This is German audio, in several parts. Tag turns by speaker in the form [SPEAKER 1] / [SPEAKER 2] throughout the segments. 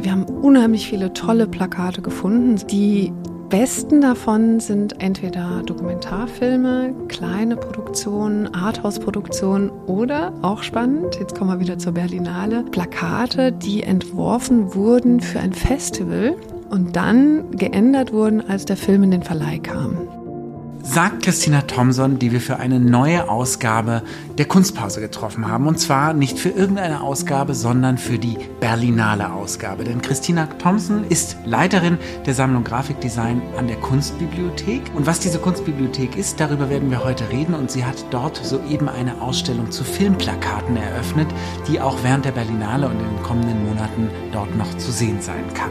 [SPEAKER 1] Wir haben unheimlich viele tolle Plakate gefunden, die besten davon sind entweder Dokumentarfilme, kleine Produktionen, Arthouse-Produktionen oder auch spannend, jetzt kommen wir wieder zur Berlinale, Plakate, die entworfen wurden für ein Festival und dann geändert wurden, als der Film in den Verleih kam
[SPEAKER 2] sagt Christina Thomson, die wir für eine neue Ausgabe der Kunstpause getroffen haben. Und zwar nicht für irgendeine Ausgabe, sondern für die Berlinale Ausgabe. Denn Christina Thomson ist Leiterin der Sammlung Grafikdesign an der Kunstbibliothek. Und was diese Kunstbibliothek ist, darüber werden wir heute reden. Und sie hat dort soeben eine Ausstellung zu Filmplakaten eröffnet, die auch während der Berlinale und in den kommenden Monaten dort noch zu sehen sein kann.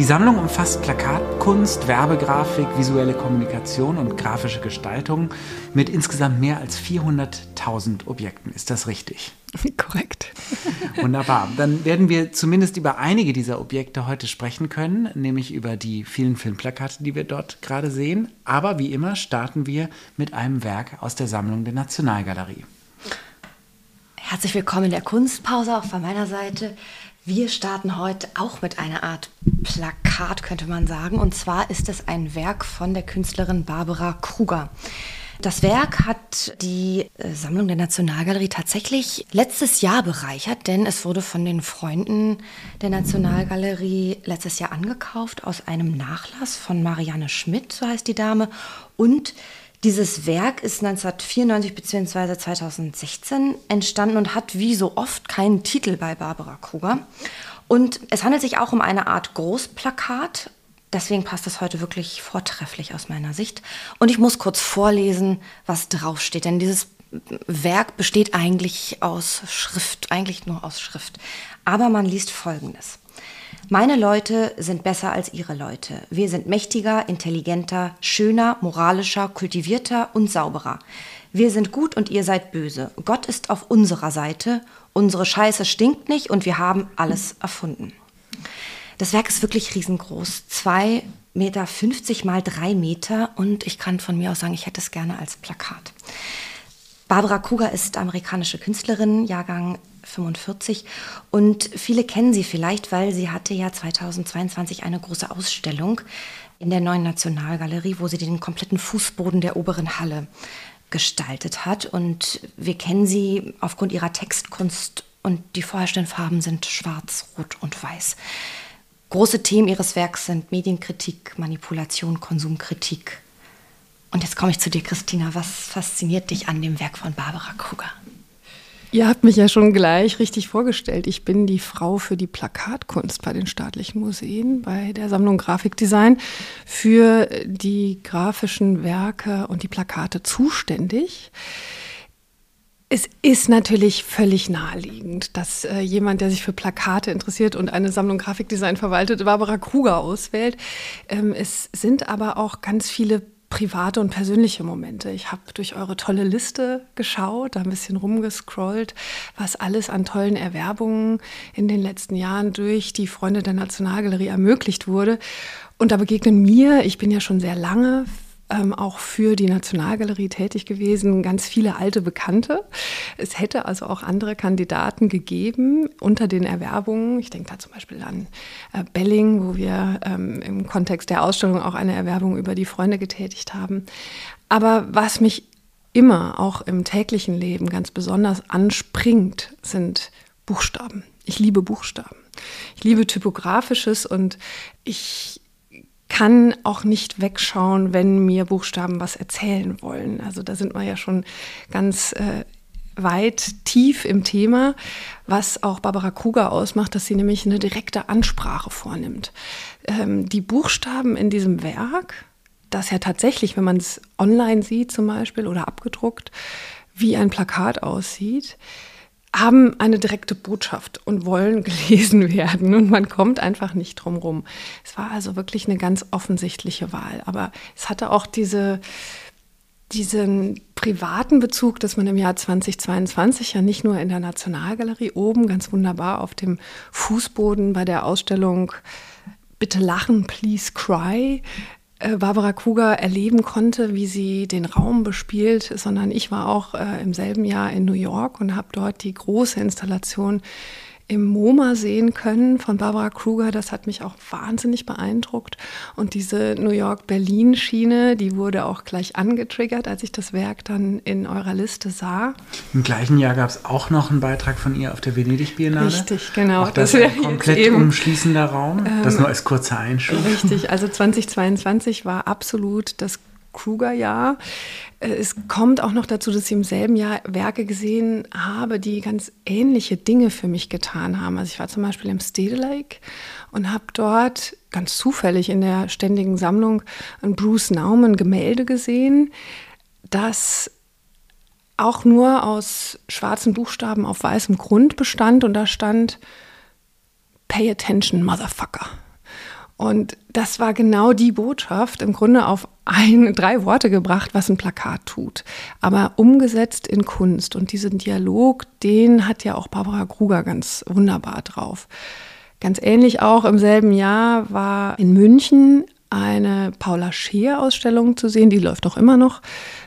[SPEAKER 2] Die Sammlung umfasst Plakatkunst, Werbegrafik, visuelle Kommunikation und grafische Gestaltung mit insgesamt mehr als 400.000 Objekten. Ist das richtig?
[SPEAKER 1] Korrekt.
[SPEAKER 2] Wunderbar. Dann werden wir zumindest über einige dieser Objekte heute sprechen können, nämlich über die vielen Filmplakate, die wir dort gerade sehen. Aber wie immer starten wir mit einem Werk aus der Sammlung der Nationalgalerie.
[SPEAKER 3] Herzlich willkommen in der Kunstpause auch von meiner Seite. Wir starten heute auch mit einer Art Plakat, könnte man sagen. Und zwar ist es ein Werk von der Künstlerin Barbara Kruger. Das Werk hat die äh, Sammlung der Nationalgalerie tatsächlich letztes Jahr bereichert, denn es wurde von den Freunden der Nationalgalerie letztes Jahr angekauft aus einem Nachlass von Marianne Schmidt, so heißt die Dame, und dieses Werk ist 1994 bzw. 2016 entstanden und hat wie so oft keinen Titel bei Barbara Kruger. Und es handelt sich auch um eine Art Großplakat. Deswegen passt es heute wirklich vortrefflich aus meiner Sicht. Und ich muss kurz vorlesen, was draufsteht. Denn dieses Werk besteht eigentlich aus Schrift, eigentlich nur aus Schrift. Aber man liest Folgendes. Meine Leute sind besser als ihre Leute. Wir sind mächtiger, intelligenter, schöner, moralischer, kultivierter und sauberer. Wir sind gut und ihr seid böse. Gott ist auf unserer Seite. Unsere Scheiße stinkt nicht und wir haben alles erfunden. Das Werk ist wirklich riesengroß. Zwei Meter 50 mal drei Meter und ich kann von mir aus sagen, ich hätte es gerne als Plakat. Barbara Kruger ist amerikanische Künstlerin, Jahrgang 45. Und viele kennen sie vielleicht, weil sie hatte ja 2022 eine große Ausstellung in der neuen Nationalgalerie, wo sie den kompletten Fußboden der oberen Halle gestaltet hat. Und wir kennen sie aufgrund ihrer Textkunst und die vorherrschenden Farben sind schwarz, rot und weiß. Große Themen ihres Werks sind Medienkritik, Manipulation, Konsumkritik. Und jetzt komme ich zu dir, Christina. Was fasziniert dich an dem Werk von Barbara Kruger?
[SPEAKER 1] Ihr habt mich ja schon gleich richtig vorgestellt. Ich bin die Frau für die Plakatkunst bei den staatlichen Museen, bei der Sammlung Grafikdesign, für die grafischen Werke und die Plakate zuständig. Es ist natürlich völlig naheliegend, dass äh, jemand, der sich für Plakate interessiert und eine Sammlung Grafikdesign verwaltet, Barbara Kruger auswählt. Ähm, es sind aber auch ganz viele private und persönliche Momente. Ich habe durch eure tolle Liste geschaut, da ein bisschen rumgescrollt, was alles an tollen Erwerbungen in den letzten Jahren durch die Freunde der Nationalgalerie ermöglicht wurde. Und da begegnen mir, ich bin ja schon sehr lange ähm, auch für die Nationalgalerie tätig gewesen, ganz viele alte Bekannte. Es hätte also auch andere Kandidaten gegeben unter den Erwerbungen. Ich denke da zum Beispiel an äh, Belling, wo wir ähm, im Kontext der Ausstellung auch eine Erwerbung über die Freunde getätigt haben. Aber was mich immer auch im täglichen Leben ganz besonders anspringt, sind Buchstaben. Ich liebe Buchstaben. Ich liebe typografisches und ich kann auch nicht wegschauen, wenn mir Buchstaben was erzählen wollen. Also da sind wir ja schon ganz äh, weit tief im Thema, was auch Barbara Kruger ausmacht, dass sie nämlich eine direkte Ansprache vornimmt. Ähm, die Buchstaben in diesem Werk, das ja tatsächlich, wenn man es online sieht zum Beispiel oder abgedruckt, wie ein Plakat aussieht, haben eine direkte Botschaft und wollen gelesen werden. Und man kommt einfach nicht drum rum. Es war also wirklich eine ganz offensichtliche Wahl. Aber es hatte auch diese, diesen privaten Bezug, dass man im Jahr 2022 ja nicht nur in der Nationalgalerie oben ganz wunderbar auf dem Fußboden bei der Ausstellung Bitte lachen, please cry Barbara Kruger erleben konnte, wie sie den Raum bespielt, sondern ich war auch äh, im selben Jahr in New York und habe dort die große Installation im MoMA sehen können von Barbara Kruger. Das hat mich auch wahnsinnig beeindruckt. Und diese New York-Berlin-Schiene, die wurde auch gleich angetriggert, als ich das Werk dann in eurer Liste sah.
[SPEAKER 2] Im gleichen Jahr gab es auch noch einen Beitrag von ihr auf der Venedig-Biennale.
[SPEAKER 1] Richtig, genau.
[SPEAKER 2] Auch das, das wäre ein komplett eben, umschließender Raum. Ähm, das nur als kurzer Einschub.
[SPEAKER 1] Richtig, also 2022 war absolut das Kruger-Jahr. Äh, es kommt auch noch dazu, dass ich im selben Jahr Werke gesehen habe, die ganz ähnliche Dinge für mich getan haben. Also ich war zum Beispiel im Stedelijk und habe dort ganz zufällig in der ständigen Sammlung ein Bruce Nauman Gemälde gesehen, das auch nur aus schwarzen Buchstaben auf weißem Grund bestand und da stand Pay attention, Motherfucker. Und das war genau die Botschaft, im Grunde auf ein, drei Worte gebracht, was ein Plakat tut, aber umgesetzt in Kunst. Und diesen Dialog, den hat ja auch Barbara Kruger ganz wunderbar drauf. Ganz ähnlich auch im selben Jahr war in München eine Paula Scheer-Ausstellung zu sehen, die läuft auch immer noch.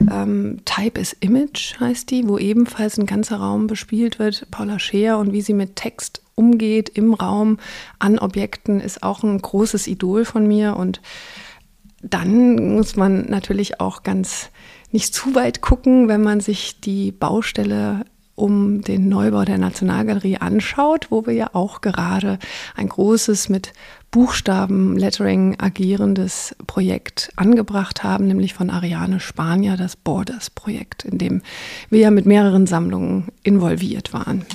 [SPEAKER 1] Ähm, Type is Image heißt die, wo ebenfalls ein ganzer Raum bespielt wird. Paula Scheer und wie sie mit Text umgeht im Raum an Objekten ist auch ein großes Idol von mir. Und dann muss man natürlich auch ganz nicht zu weit gucken, wenn man sich die Baustelle um den Neubau der Nationalgalerie anschaut, wo wir ja auch gerade ein großes mit Buchstaben Lettering agierendes Projekt angebracht haben, nämlich von Ariane Spanier, das Borders Projekt, in dem wir ja mit mehreren Sammlungen involviert waren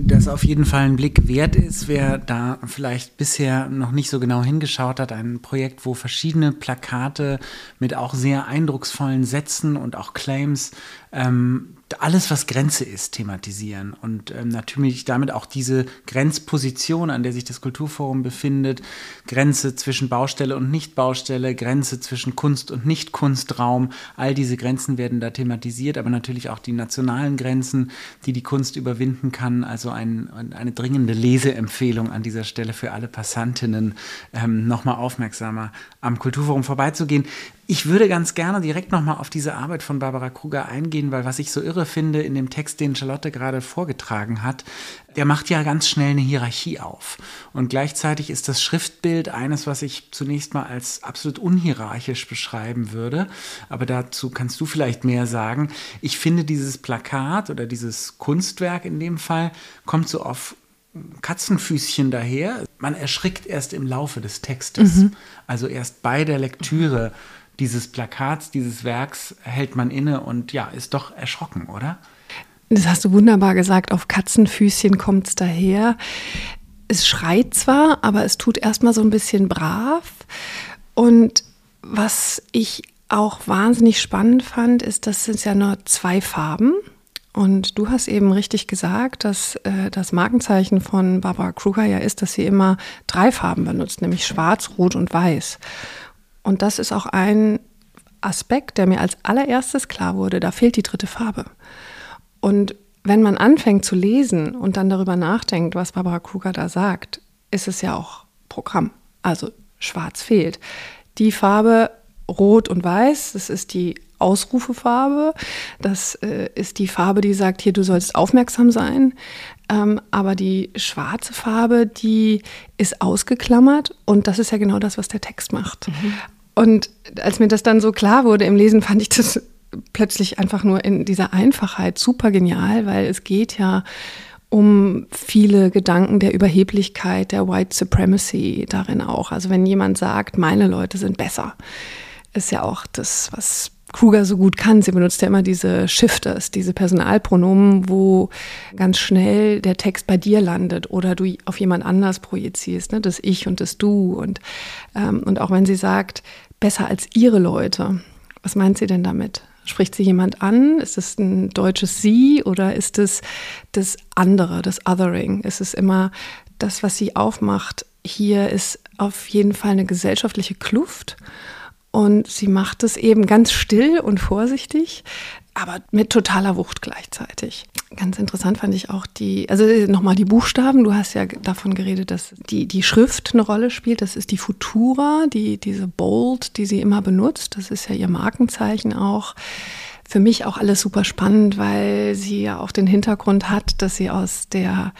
[SPEAKER 2] das auf jeden Fall ein Blick wert ist, wer da vielleicht bisher noch nicht so genau hingeschaut hat. Ein Projekt, wo verschiedene Plakate mit auch sehr eindrucksvollen Sätzen und auch Claims ähm, alles, was Grenze ist, thematisieren und ähm, natürlich damit auch diese Grenzposition, an der sich das Kulturforum befindet, Grenze zwischen Baustelle und Nichtbaustelle, Grenze zwischen Kunst und Nicht-Kunstraum, all diese Grenzen werden da thematisiert, aber natürlich auch die nationalen Grenzen, die die Kunst überwinden kann. Also ein, eine dringende Leseempfehlung an dieser Stelle für alle Passantinnen, ähm, nochmal aufmerksamer am Kulturforum vorbeizugehen. Ich würde ganz gerne direkt nochmal auf diese Arbeit von Barbara Kruger eingehen, weil was ich so irre finde in dem Text, den Charlotte gerade vorgetragen hat, der macht ja ganz schnell eine Hierarchie auf. Und gleichzeitig ist das Schriftbild eines, was ich zunächst mal als absolut unhierarchisch beschreiben würde. Aber dazu kannst du vielleicht mehr sagen. Ich finde dieses Plakat oder dieses Kunstwerk in dem Fall kommt so auf Katzenfüßchen daher. Man erschrickt erst im Laufe des Textes. Mhm. Also erst bei der Lektüre dieses Plakats, dieses Werks hält man inne und ja, ist doch erschrocken, oder?
[SPEAKER 1] Das hast du wunderbar gesagt, auf Katzenfüßchen kommt es daher. Es schreit zwar, aber es tut erstmal so ein bisschen brav. Und was ich auch wahnsinnig spannend fand, ist, dass es ja nur zwei Farben. Und du hast eben richtig gesagt, dass äh, das Markenzeichen von Barbara Kruger ja ist, dass sie immer drei Farben benutzt, nämlich schwarz, rot und weiß. Und das ist auch ein Aspekt, der mir als allererstes klar wurde. Da fehlt die dritte Farbe. Und wenn man anfängt zu lesen und dann darüber nachdenkt, was Barbara Kruger da sagt, ist es ja auch Programm. Also schwarz fehlt. Die Farbe Rot und Weiß, das ist die Ausrufefarbe. Das äh, ist die Farbe, die sagt, hier, du sollst aufmerksam sein. Ähm, aber die schwarze Farbe, die ist ausgeklammert und das ist ja genau das, was der Text macht. Mhm. Und als mir das dann so klar wurde im Lesen, fand ich das plötzlich einfach nur in dieser Einfachheit super genial, weil es geht ja um viele Gedanken der Überheblichkeit, der White Supremacy darin auch. Also wenn jemand sagt, meine Leute sind besser, ist ja auch das, was Kruger so gut kann. Sie benutzt ja immer diese Shifters, diese Personalpronomen, wo ganz schnell der Text bei dir landet oder du auf jemand anders projizierst, ne? das Ich und das Du. Und, ähm, und auch wenn sie sagt, besser als ihre Leute. Was meint sie denn damit? Spricht sie jemand an? Ist es ein deutsches Sie oder ist es das andere, das Othering? Ist es immer das, was sie aufmacht? Hier ist auf jeden Fall eine gesellschaftliche Kluft und sie macht es eben ganz still und vorsichtig, aber mit totaler Wucht gleichzeitig. Ganz interessant fand ich auch die, also nochmal die Buchstaben. Du hast ja davon geredet, dass die, die Schrift eine Rolle spielt. Das ist die Futura, die, diese Bold, die sie immer benutzt. Das ist ja ihr Markenzeichen auch. Für mich auch alles super spannend, weil sie ja auch den Hintergrund hat, dass sie aus der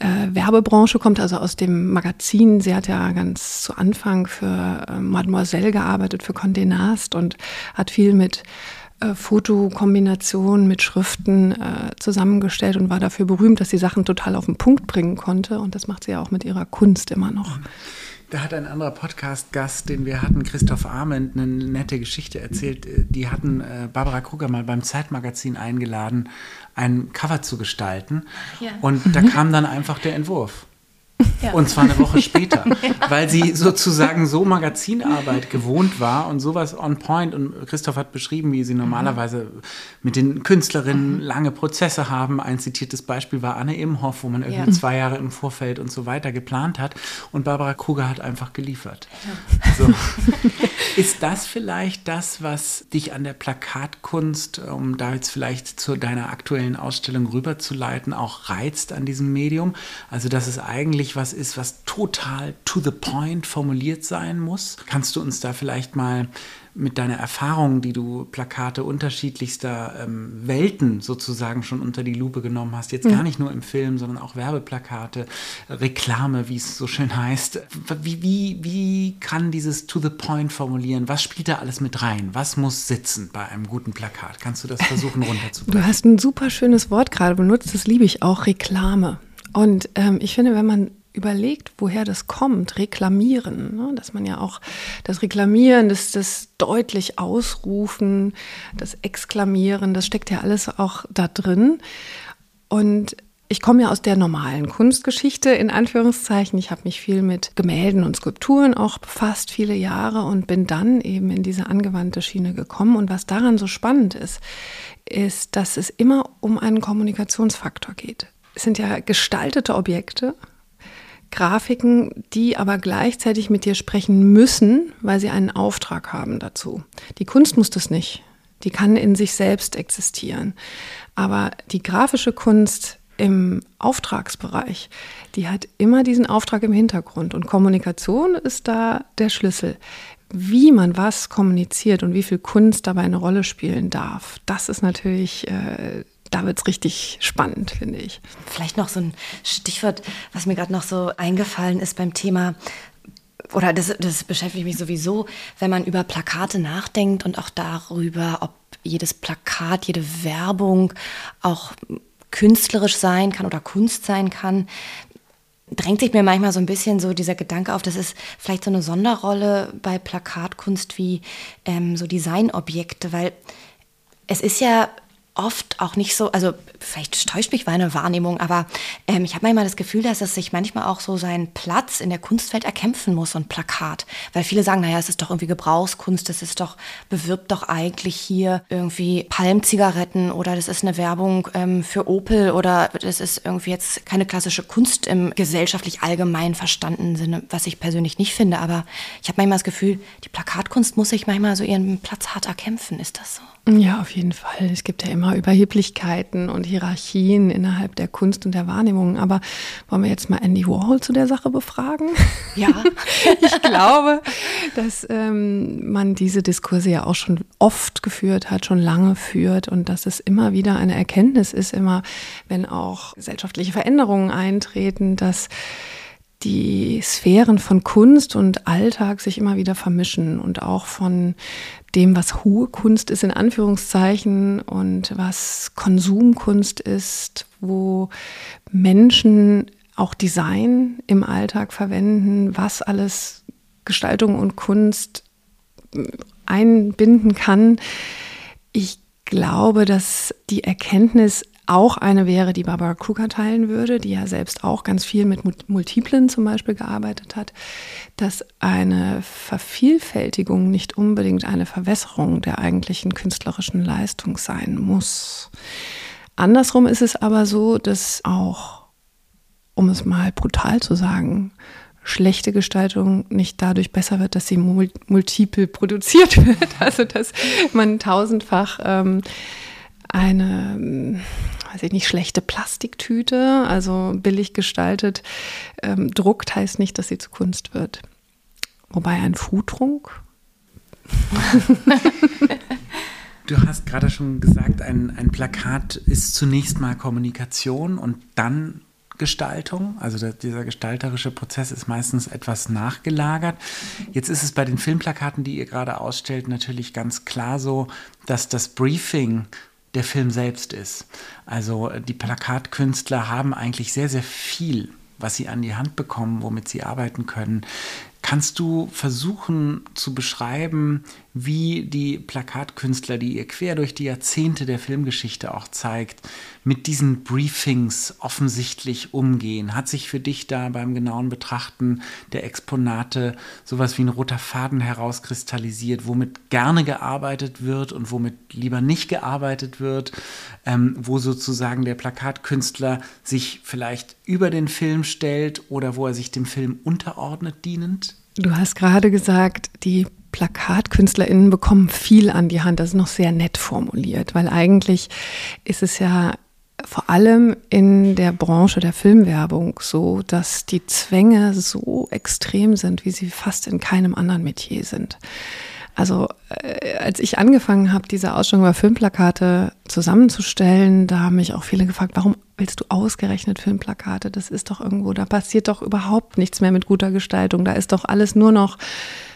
[SPEAKER 1] äh, Werbebranche kommt, also aus dem Magazin. Sie hat ja ganz zu Anfang für äh, Mademoiselle gearbeitet, für Condé Nast und hat viel mit äh, Fotokombinationen mit Schriften äh, zusammengestellt und war dafür berühmt, dass sie Sachen total auf den Punkt bringen konnte. Und das macht sie ja auch mit ihrer Kunst immer noch.
[SPEAKER 2] Da hat ein anderer Podcast-Gast, den wir hatten, Christoph Arment, eine nette Geschichte erzählt. Die hatten äh, Barbara Kruger mal beim Zeitmagazin eingeladen, ein Cover zu gestalten. Ja. Und da kam dann einfach der Entwurf. Ja. Und zwar eine Woche später, weil sie sozusagen so Magazinarbeit gewohnt war und sowas on point. Und Christoph hat beschrieben, wie sie normalerweise mit den Künstlerinnen mhm. lange Prozesse haben. Ein zitiertes Beispiel war Anne Imhoff, wo man irgendwie ja. zwei Jahre im Vorfeld und so weiter geplant hat. Und Barbara Kruger hat einfach geliefert. So. Ist das vielleicht das, was dich an der Plakatkunst, um da jetzt vielleicht zu deiner aktuellen Ausstellung rüberzuleiten, auch reizt an diesem Medium? Also, dass es eigentlich wirklich was ist, was total to the point formuliert sein muss. Kannst du uns da vielleicht mal mit deiner Erfahrung, die du Plakate unterschiedlichster ähm, Welten sozusagen schon unter die Lupe genommen hast, jetzt mhm. gar nicht nur im Film, sondern auch Werbeplakate, Reklame, wie es so schön heißt. Wie, wie, wie kann dieses to the point formulieren? Was spielt da alles mit rein? Was muss sitzen bei einem guten Plakat? Kannst du das versuchen runterzubringen?
[SPEAKER 1] Du hast ein super schönes Wort gerade benutzt, das liebe ich auch, Reklame. Und ähm, ich finde, wenn man überlegt, woher das kommt, reklamieren, ne? dass man ja auch das Reklamieren, das, das deutlich ausrufen, das Exklamieren, das steckt ja alles auch da drin. Und ich komme ja aus der normalen Kunstgeschichte in Anführungszeichen. Ich habe mich viel mit Gemälden und Skulpturen auch befasst, viele Jahre und bin dann eben in diese angewandte Schiene gekommen. Und was daran so spannend ist, ist, dass es immer um einen Kommunikationsfaktor geht. Es sind ja gestaltete Objekte, Grafiken, die aber gleichzeitig mit dir sprechen müssen, weil sie einen Auftrag haben dazu. Die Kunst muss das nicht. Die kann in sich selbst existieren. Aber die grafische Kunst im Auftragsbereich, die hat immer diesen Auftrag im Hintergrund. Und Kommunikation ist da der Schlüssel. Wie man was kommuniziert und wie viel Kunst dabei eine Rolle spielen darf, das ist natürlich äh, da wird es richtig spannend, finde ich.
[SPEAKER 3] Vielleicht noch so ein Stichwort, was mir gerade noch so eingefallen ist beim Thema oder das, das, beschäftigt mich sowieso, wenn man über Plakate nachdenkt und auch darüber, ob jedes Plakat, jede Werbung auch künstlerisch sein kann oder Kunst sein kann, drängt sich mir manchmal so ein bisschen so dieser Gedanke auf, das ist vielleicht so eine Sonderrolle bei Plakatkunst wie ähm, so Designobjekte, weil es ist ja oft auch nicht so, also vielleicht täuscht mich meine Wahrnehmung, aber ähm, ich habe manchmal das Gefühl, dass es sich manchmal auch so seinen Platz in der Kunstwelt erkämpfen muss, ein Plakat. Weil viele sagen, naja, es ist doch irgendwie Gebrauchskunst, das ist doch, bewirbt doch eigentlich hier irgendwie Palmzigaretten oder das ist eine Werbung ähm, für Opel oder das ist irgendwie jetzt keine klassische Kunst im gesellschaftlich allgemein verstandenen Sinne, was ich persönlich nicht finde. Aber ich habe manchmal das Gefühl, die Plakatkunst muss sich manchmal so ihren Platz hart erkämpfen. Ist das so?
[SPEAKER 1] Ja, auf jeden Fall. Es gibt ja immer Überheblichkeiten und Hierarchien innerhalb der Kunst und der Wahrnehmung. Aber wollen wir jetzt mal Andy Warhol zu der Sache befragen?
[SPEAKER 3] Ja.
[SPEAKER 1] ich glaube, dass ähm, man diese Diskurse ja auch schon oft geführt hat, schon lange führt und dass es immer wieder eine Erkenntnis ist, immer wenn auch gesellschaftliche Veränderungen eintreten, dass die Sphären von Kunst und Alltag sich immer wieder vermischen und auch von dem, was hohe Kunst ist, in Anführungszeichen, und was Konsumkunst ist, wo Menschen auch Design im Alltag verwenden, was alles Gestaltung und Kunst einbinden kann. Ich glaube, dass die Erkenntnis auch eine wäre, die Barbara Kruger teilen würde, die ja selbst auch ganz viel mit Multiplen zum Beispiel gearbeitet hat, dass eine Vervielfältigung nicht unbedingt eine Verwässerung der eigentlichen künstlerischen Leistung sein muss. Andersrum ist es aber so, dass auch, um es mal brutal zu sagen, schlechte Gestaltung nicht dadurch besser wird, dass sie multiple produziert wird. Also dass man tausendfach ähm, eine weiß ich nicht, schlechte Plastiktüte, also billig gestaltet, ähm, druckt, heißt nicht, dass sie zu Kunst wird. Wobei ein Futrunk.
[SPEAKER 2] Du hast gerade schon gesagt, ein, ein Plakat ist zunächst mal Kommunikation und dann Postgestaltung. Also dieser gestalterische Prozess ist meistens etwas nachgelagert. Jetzt ist es bei den Filmplakaten, die ihr gerade ausstellt, natürlich ganz klar so, dass das Briefing der Film selbst ist. Also die Plakatkünstler haben eigentlich sehr, sehr viel was sie an die Hand bekommen, womit sie arbeiten können. Kannst du versuchen zu beschreiben, wie die Plakatkünstler, die ihr quer durch die Jahrzehnte der Filmgeschichte auch zeigt, mit diesen Briefings offensichtlich umgehen? Hat sich für dich da beim genauen Betrachten der Exponate sowas wie ein roter Faden herauskristallisiert, womit gerne gearbeitet wird und womit lieber nicht gearbeitet wird, ähm, wo sozusagen der Plakatkünstler sich vielleicht über den Film stellt oder wo er sich dem Film unterordnet dienend?
[SPEAKER 1] Du hast gerade gesagt, die PlakatkünstlerInnen bekommen viel an die Hand. Das ist noch sehr nett formuliert, weil eigentlich ist es ja vor allem in der Branche der Filmwerbung so, dass die Zwänge so extrem sind, wie sie fast in keinem anderen Metier sind. Also äh, als ich angefangen habe, diese Ausstellung über Filmplakate zusammenzustellen, da haben mich auch viele gefragt, warum willst du ausgerechnet Filmplakate? Das ist doch irgendwo, da passiert doch überhaupt nichts mehr mit guter Gestaltung. Da ist doch alles nur noch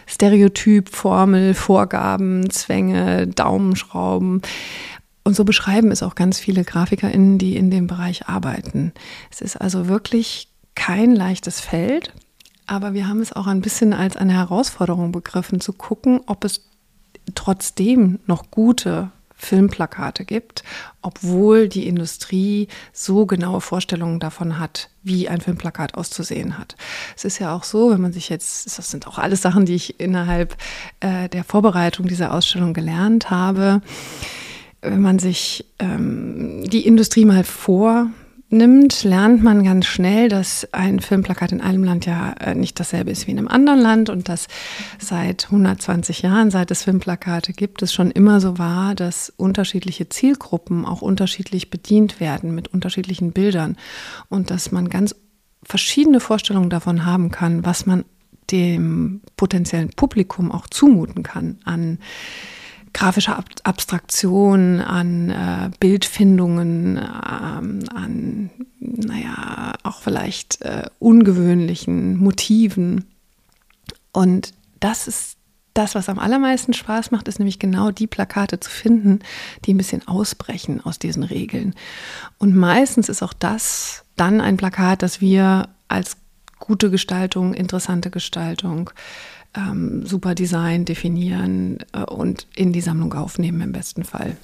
[SPEAKER 1] Stereotyp, Formel, Vorgaben, Zwänge, Daumenschrauben. Und so beschreiben es auch ganz viele GrafikerInnen, die in dem Bereich arbeiten. Es ist also wirklich kein leichtes Feld. Aber wir haben es auch ein bisschen als eine Herausforderung begriffen, zu gucken, ob es trotzdem noch gute Filmplakate gibt, obwohl die Industrie so genaue Vorstellungen davon hat, wie ein Filmplakat auszusehen hat. Es ist ja auch so, wenn man sich jetzt, das sind auch alles Sachen, die ich innerhalb äh, der Vorbereitung dieser Ausstellung gelernt habe, wenn man sich ähm, die Industrie mal vor nimmt, lernt man ganz schnell, dass ein Filmplakat in einem Land ja äh, nicht dasselbe ist wie in einem anderen Land und dass seit 120 Jahren, seit es Filmplakate gibt, es schon immer so war, dass unterschiedliche Zielgruppen auch unterschiedlich bedient werden mit unterschiedlichen Bildern und dass man ganz verschiedene Vorstellungen davon haben kann, was man dem potenziellen Publikum auch zumuten kann an grafischer Ab Abstraktion, an äh, Bildfindungen, ähm, an, naja, auch vielleicht äh, ungewöhnlichen Motiven. Und das ist das, was am allermeisten Spaß macht, ist nämlich genau die Plakate zu finden, die ein bisschen ausbrechen aus diesen Regeln. Und meistens ist auch das dann ein Plakat, das wir als gute Gestaltung, interessante Gestaltung, ähm, super Design definieren äh, und in die Sammlung aufnehmen im besten Fall.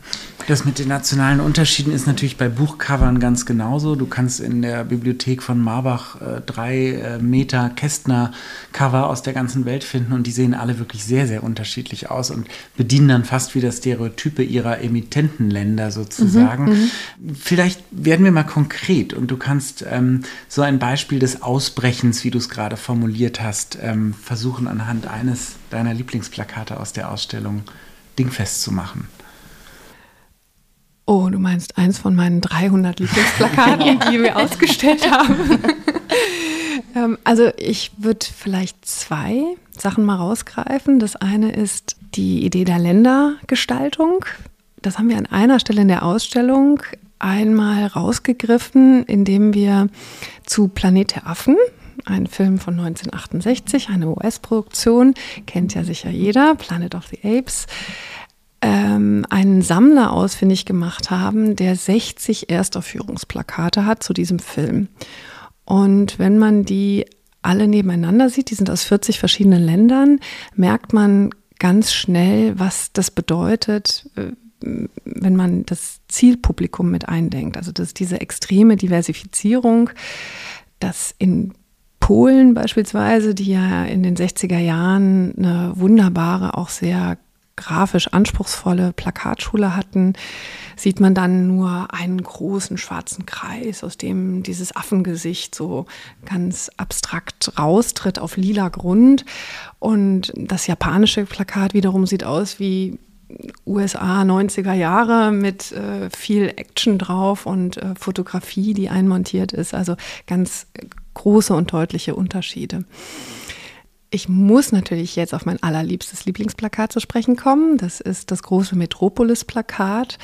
[SPEAKER 2] Das mit den nationalen Unterschieden ist natürlich bei Buchcovern ganz genauso. Du kannst in der Bibliothek von Marbach äh, drei äh, Meter Kästner-Cover aus der ganzen Welt finden und die sehen alle wirklich sehr, sehr unterschiedlich aus und bedienen dann fast wieder Stereotype ihrer Emittentenländer sozusagen. Mhm, mhm, Vielleicht werden wir mal konkret und du kannst ähm, so ein Beispiel des Ausbrechens, wie du es gerade formuliert hast, ähm, versuchen anhand anhand eines deiner Lieblingsplakate aus der Ausstellung dingfest zu machen.
[SPEAKER 1] Oh, du meinst eins von meinen 300 Lieblingsplakaten, die wir ausgestellt haben. ähm, also ich würde vielleicht zwei Sachen mal rausgreifen. Das eine ist die Idee der Ländergestaltung. Das haben wir an einer Stelle in der Ausstellung einmal rausgegriffen, indem wir zu Planet der Affen, ein Film von 1968, eine US-Produktion, kennt ja sicher jeder, Planet of the Apes, ähm, einen Sammler ausfindig gemacht haben, der 60 Erstaufführungsplakate hat zu diesem Film. Und wenn man die alle nebeneinander sieht, die sind aus 40 verschiedenen Ländern, merkt man ganz schnell, was das bedeutet, äh, wenn man das Zielpublikum mit eindenkt. Also das ist diese extreme Diversifizierung, dass in Polen beispielsweise, die ja in den 60er Jahren eine wunderbare, auch sehr grafisch anspruchsvolle Plakatschule hatten, sieht man dann nur einen großen schwarzen Kreis, aus dem dieses Affengesicht so ganz abstrakt raustritt auf lila Grund. Und das japanische Plakat wiederum sieht aus wie USA 90er Jahre mit äh, viel Action drauf und äh, Fotografie, die einmontiert ist. Also ganz große und deutliche Unterschiede. Ich muss natürlich jetzt auf mein allerliebstes Lieblingsplakat zu sprechen kommen. Das ist das große Metropolis-Plakat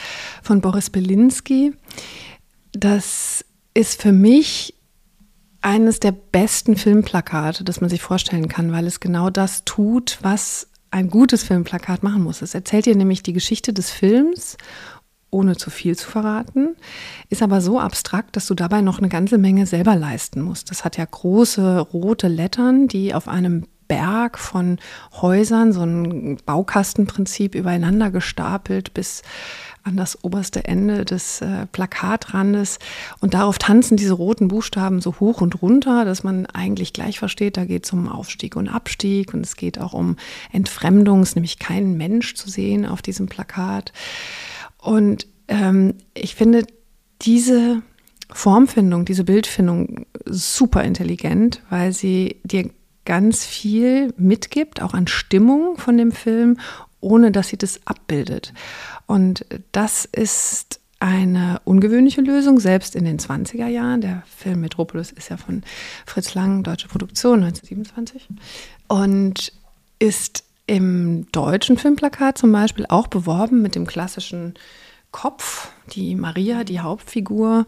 [SPEAKER 1] von Boris Belinsky. Das ist für mich eines der besten Filmplakate, das man sich vorstellen kann, weil es genau das tut, was ein gutes Filmplakat machen muss. Es erzählt dir nämlich die Geschichte des Films ohne zu viel zu verraten, ist aber so abstrakt, dass du dabei noch eine ganze Menge selber leisten musst. Das hat ja große rote Lettern, die auf einem Berg von Häusern, so ein Baukastenprinzip übereinander gestapelt bis an das oberste Ende des äh, Plakatrandes. Und darauf tanzen diese roten Buchstaben so hoch und runter, dass man eigentlich gleich versteht, da geht es um Aufstieg und Abstieg und es geht auch um Entfremdung, nämlich kein Mensch zu sehen auf diesem Plakat. Und ähm, ich finde diese Formfindung, diese Bildfindung super intelligent, weil sie dir ganz viel mitgibt, auch an Stimmung von dem Film, ohne dass sie das abbildet. Und das ist eine ungewöhnliche Lösung, selbst in den 20er Jahren. Der Film Metropolis ist ja von Fritz Lang, deutsche Produktion, 1927. Und ist im deutschen Filmplakat zum Beispiel auch beworben mit dem klassischen Kopf, die Maria, die Hauptfigur,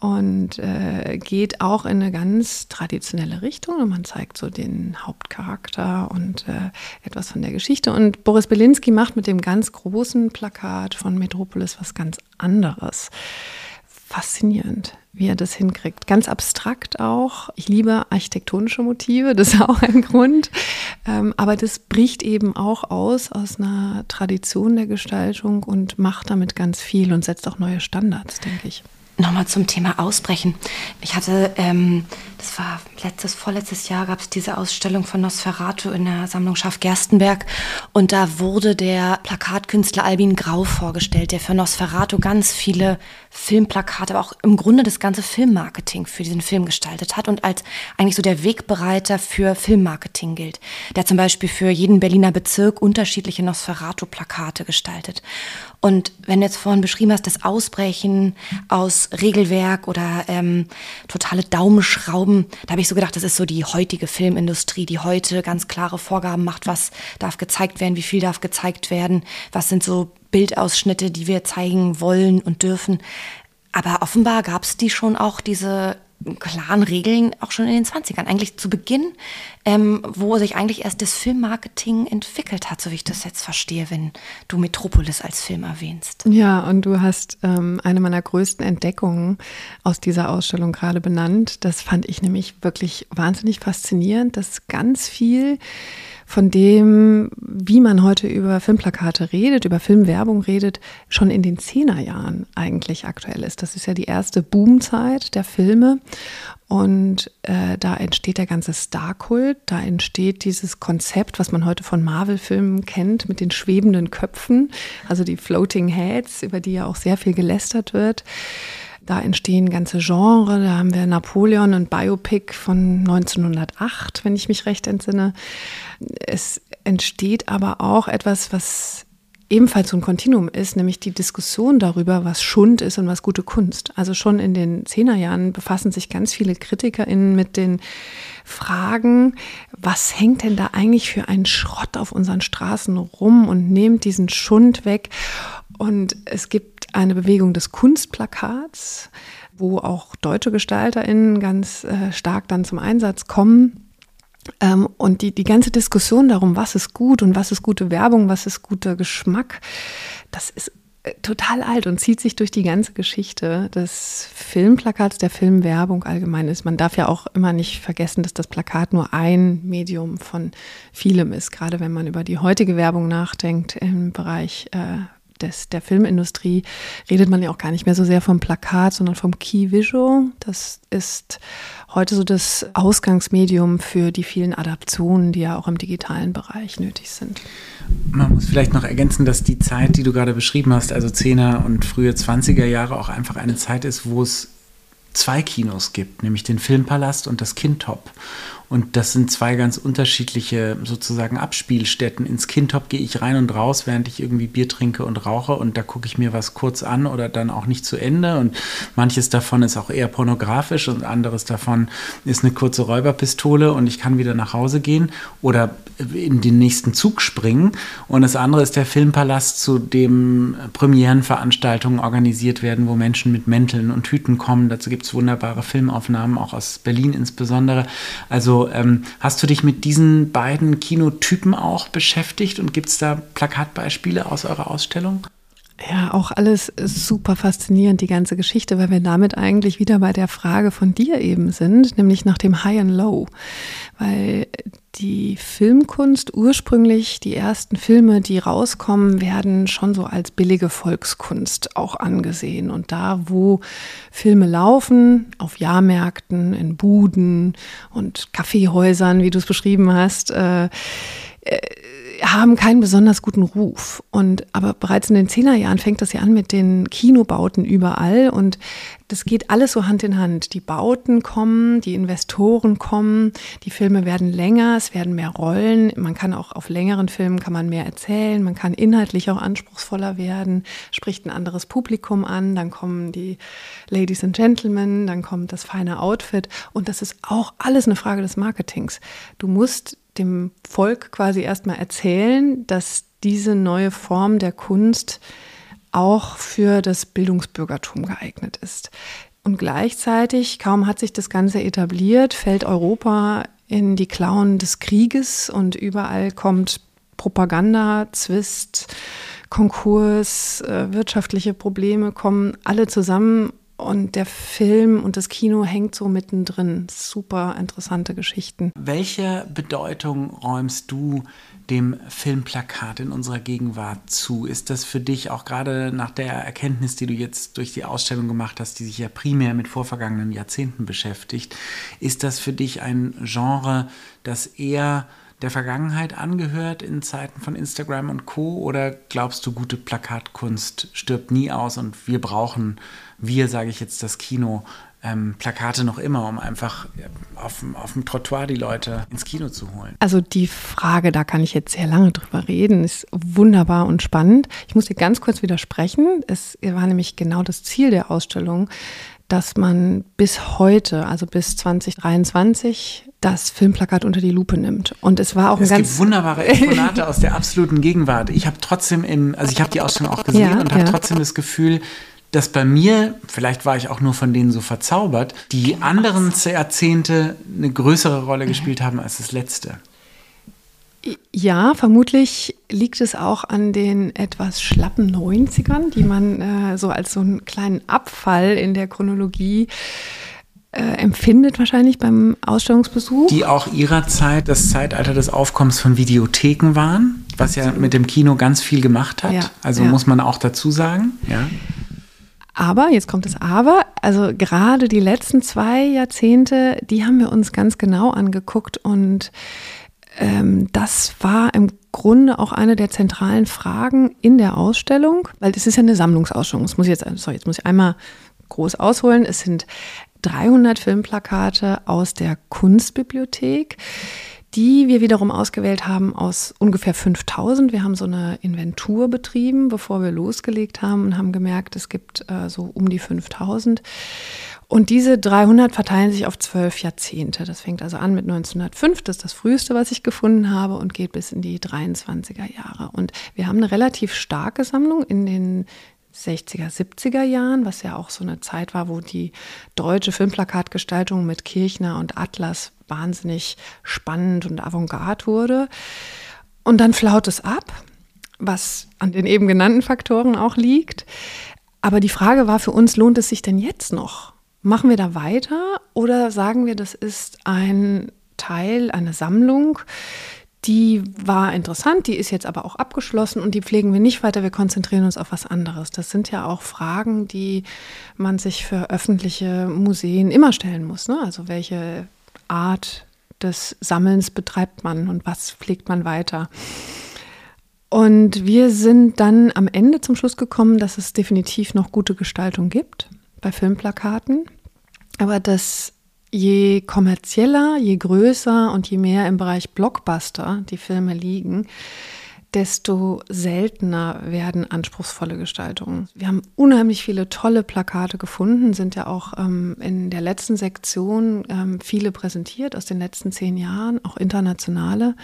[SPEAKER 1] und äh, geht auch in eine ganz traditionelle Richtung. Und man zeigt so den Hauptcharakter und äh, etwas von der Geschichte. Und Boris Belinsky macht mit dem ganz großen Plakat von Metropolis was ganz anderes. Faszinierend, wie er das hinkriegt. Ganz abstrakt auch. Ich liebe architektonische Motive, das ist auch ein Grund. Ähm, aber das bricht eben auch aus aus einer Tradition der Gestaltung und macht damit ganz viel und setzt auch neue Standards, denke ich.
[SPEAKER 3] Nochmal zum Thema Ausbrechen. Ich hatte, ähm, das war letztes, vorletztes Jahr, gab es diese Ausstellung von Nosferatu in der Sammlung Schaff Gerstenberg. Und da wurde der Plakatkünstler Albin Grau vorgestellt, der für Nosferatu ganz viele Filmplakate, aber auch im Grunde das ganze Filmmarketing für diesen Film gestaltet hat und als eigentlich so der Wegbereiter für Filmmarketing gilt. Der zum Beispiel für jeden Berliner Bezirk unterschiedliche Nosferatu-Plakate gestaltet. Und wenn du jetzt vorhin beschrieben hast, das Ausbrechen aus Regelwerk oder ähm, totale Daumenschrauben, da habe ich so gedacht, das ist so die heutige Filmindustrie, die heute ganz klare Vorgaben macht, was darf gezeigt werden, wie viel darf gezeigt werden, was sind so Bildausschnitte, die wir zeigen wollen und dürfen. Aber offenbar gab es die schon auch, diese klaren Regeln auch schon in den 20ern, eigentlich zu Beginn, ähm, wo sich eigentlich erst das Filmmarketing entwickelt hat, so wie ich das jetzt verstehe, wenn du Metropolis als Film erwähnst.
[SPEAKER 1] Ja, und du hast ähm, eine meiner größten Entdeckungen aus dieser Ausstellung gerade benannt. Das fand ich nämlich wirklich wahnsinnig faszinierend, dass ganz viel von dem, wie man heute über Filmplakate redet, über Filmwerbung redet, schon in den Zehnerjahren eigentlich aktuell ist. Das ist ja die erste Boomzeit der Filme. Und äh, da entsteht der ganze Starkult, da entsteht dieses Konzept, was man heute von Marvel-Filmen kennt, mit den schwebenden Köpfen, also die Floating Heads, über die ja auch sehr viel gelästert wird. Da entstehen ganze Genre. Da haben wir Napoleon und Biopic von 1908, wenn ich mich recht entsinne. Es entsteht aber auch etwas, was ebenfalls so ein Kontinuum ist, nämlich die Diskussion darüber, was Schund ist und was gute Kunst. Also schon in den Zehnerjahren befassen sich ganz viele KritikerInnen mit den Fragen, was hängt denn da eigentlich für ein Schrott auf unseren Straßen rum und nehmt diesen Schund weg. Und es gibt eine Bewegung des Kunstplakats, wo auch deutsche GestalterInnen ganz äh, stark dann zum Einsatz kommen. Ähm, und die, die ganze Diskussion darum, was ist gut und was ist gute Werbung, was ist guter Geschmack, das ist äh, total alt und zieht sich durch die ganze Geschichte des Filmplakats, der Filmwerbung allgemein ist. Man darf ja auch immer nicht vergessen, dass das Plakat nur ein Medium von vielem ist, gerade wenn man über die heutige Werbung nachdenkt im Bereich äh, des, der Filmindustrie redet man ja auch gar nicht mehr so sehr vom Plakat, sondern vom Key Visual. Das ist heute so das Ausgangsmedium für die vielen Adaptionen, die ja auch im digitalen Bereich nötig sind.
[SPEAKER 2] Man muss vielleicht noch ergänzen, dass die Zeit, die du gerade beschrieben hast, also 10er und frühe 20er Jahre, auch einfach eine Zeit ist, wo es zwei Kinos gibt, nämlich den Filmpalast und das Kindtop. Und das sind zwei ganz unterschiedliche sozusagen Abspielstätten. Ins Kindtop gehe ich rein und raus, während ich irgendwie Bier trinke und rauche und da gucke ich mir was kurz an oder dann auch nicht zu Ende. Und manches davon ist auch eher pornografisch und anderes davon ist eine kurze Räuberpistole und ich kann wieder nach Hause gehen. Oder in den nächsten Zug springen. Und das andere ist der Filmpalast, zu dem Premierenveranstaltungen organisiert werden, wo Menschen mit Mänteln und Hüten kommen. Dazu gibt es wunderbare Filmaufnahmen, auch aus Berlin insbesondere. Also ähm, hast du dich mit diesen beiden Kinotypen auch beschäftigt und gibt es da Plakatbeispiele aus eurer Ausstellung?
[SPEAKER 1] Ja, auch alles super faszinierend, die ganze Geschichte, weil wir damit eigentlich wieder bei der Frage von dir eben sind, nämlich nach dem High and Low. Weil die Filmkunst ursprünglich, die ersten Filme, die rauskommen, werden schon so als billige Volkskunst auch angesehen. Und da, wo Filme laufen, auf Jahrmärkten, in Buden und Kaffeehäusern, wie du es beschrieben hast, äh, äh haben keinen besonders guten Ruf. Und aber bereits in den Zehnerjahren fängt das ja an mit den Kinobauten überall und das geht alles so Hand in Hand. Die Bauten kommen, die Investoren kommen, die Filme werden länger, es werden mehr Rollen. Man kann auch auf längeren Filmen kann man mehr erzählen, man kann inhaltlich auch anspruchsvoller werden, spricht ein anderes Publikum an, dann kommen die Ladies and Gentlemen, dann kommt das feine Outfit und das ist auch alles eine Frage des Marketings. Du musst dem Volk quasi erstmal erzählen, dass diese neue Form der Kunst auch für das Bildungsbürgertum geeignet ist. Und gleichzeitig, kaum hat sich das Ganze etabliert, fällt Europa in die Klauen des Krieges und überall kommt Propaganda, Zwist, Konkurs, äh, wirtschaftliche Probleme kommen alle zusammen und der Film und das Kino hängt so mittendrin. Super interessante Geschichten.
[SPEAKER 2] Welche Bedeutung räumst du dem Filmplakat in unserer Gegenwart zu? Ist das für dich auch gerade nach der Erkenntnis, die du jetzt durch die Ausstellung gemacht hast, die sich ja primär mit vorvergangenen Jahrzehnten beschäftigt, ist das für dich ein Genre, das eher der Vergangenheit angehört in Zeiten von Instagram und Co? Oder glaubst du, gute Plakatkunst stirbt nie aus und wir brauchen, wir sage ich jetzt, das Kino, ähm, Plakate noch immer, um einfach auf, auf dem Trottoir die Leute ins Kino zu holen?
[SPEAKER 1] Also die Frage, da kann ich jetzt sehr lange drüber reden, ist wunderbar und spannend. Ich muss dir ganz kurz widersprechen. Es war nämlich genau das Ziel der Ausstellung, dass man bis heute, also bis 2023, das Filmplakat unter die Lupe nimmt. Und es war auch
[SPEAKER 2] es
[SPEAKER 1] ein ganz
[SPEAKER 2] gibt wunderbare Exponate aus der absoluten Gegenwart. Ich habe trotzdem im, also ich habe die Ausstellung auch gesehen
[SPEAKER 1] Ja,
[SPEAKER 2] und habe
[SPEAKER 1] ja.
[SPEAKER 2] trotzdem das Gefühl, dass bei mir, vielleicht war ich auch nur von denen so verzaubert, die anderen Jahrzehnte eine größere Rolle gespielt haben als das letzte.
[SPEAKER 1] Ja, vermutlich liegt es auch an den etwas schlappen 90ern, die man äh, so als so einen kleinen Abfall in der Chronologie äh, empfindet, wahrscheinlich beim Ausstellungsbesuch.
[SPEAKER 2] Die auch ihrer Zeit das Zeitalter des Aufkommens von Videotheken waren, was ja mit dem Kino ganz viel gemacht hat.
[SPEAKER 1] Ja,
[SPEAKER 2] also
[SPEAKER 1] ja.
[SPEAKER 2] muss man auch dazu sagen. Ja.
[SPEAKER 1] Aber, jetzt kommt das Aber, also gerade die letzten zwei Jahrzehnte, die haben wir uns ganz genau angeguckt und ähm, das war im Grunde auch eine der zentralen Fragen in der Ausstellung, weil das ist ja eine Sammlungsausstellung. Das muss ich jetzt, sorry, jetzt muss ich einmal groß ausholen. Es sind 300 Filmplakate aus der Kunstbibliothek, die wir wiederum ausgewählt haben aus ungefähr 5000. Wir haben so eine Inventur betrieben, bevor wir losgelegt haben und haben gemerkt, es gibt äh, so um die 5000. Und diese 300 verteilen sich auf zwölf Jahrzehnte. Das fängt also an mit 1905, das ist das früheste, was ich gefunden habe, und geht bis in die 23er Jahre. Und wir haben eine relativ starke Sammlung in den 60er, 70er Jahren, was ja auch so eine Zeit war, wo die deutsche Filmplakatgestaltung mit Kirchner und Atlas wahnsinnig spannend und avantgarde wurde. Und dann flaut es ab, was an den eben genannten Faktoren auch liegt. Aber die Frage war für uns, lohnt es sich denn jetzt noch? Machen wir da weiter oder sagen wir, das ist ein Teil, eine Sammlung, die war interessant, die ist jetzt aber auch abgeschlossen und die pflegen wir nicht weiter, wir konzentrieren uns auf was anderes. Das sind ja auch Fragen, die man sich für öffentliche Museen immer stellen muss. Ne? Also welche Art des Sammelns betreibt man und was pflegt man weiter? Und wir sind dann am Ende zum Schluss gekommen, dass es definitiv noch gute Gestaltung gibt bei Filmplakaten, aber dass je kommerzieller, je größer und je mehr im Bereich Blockbuster die Filme liegen, desto seltener werden anspruchsvolle Gestaltungen. Wir haben unheimlich viele tolle Plakate gefunden, sind ja auch ähm, in der letzten Sektion ähm, viele präsentiert aus den letzten zehn Jahren, auch internationale.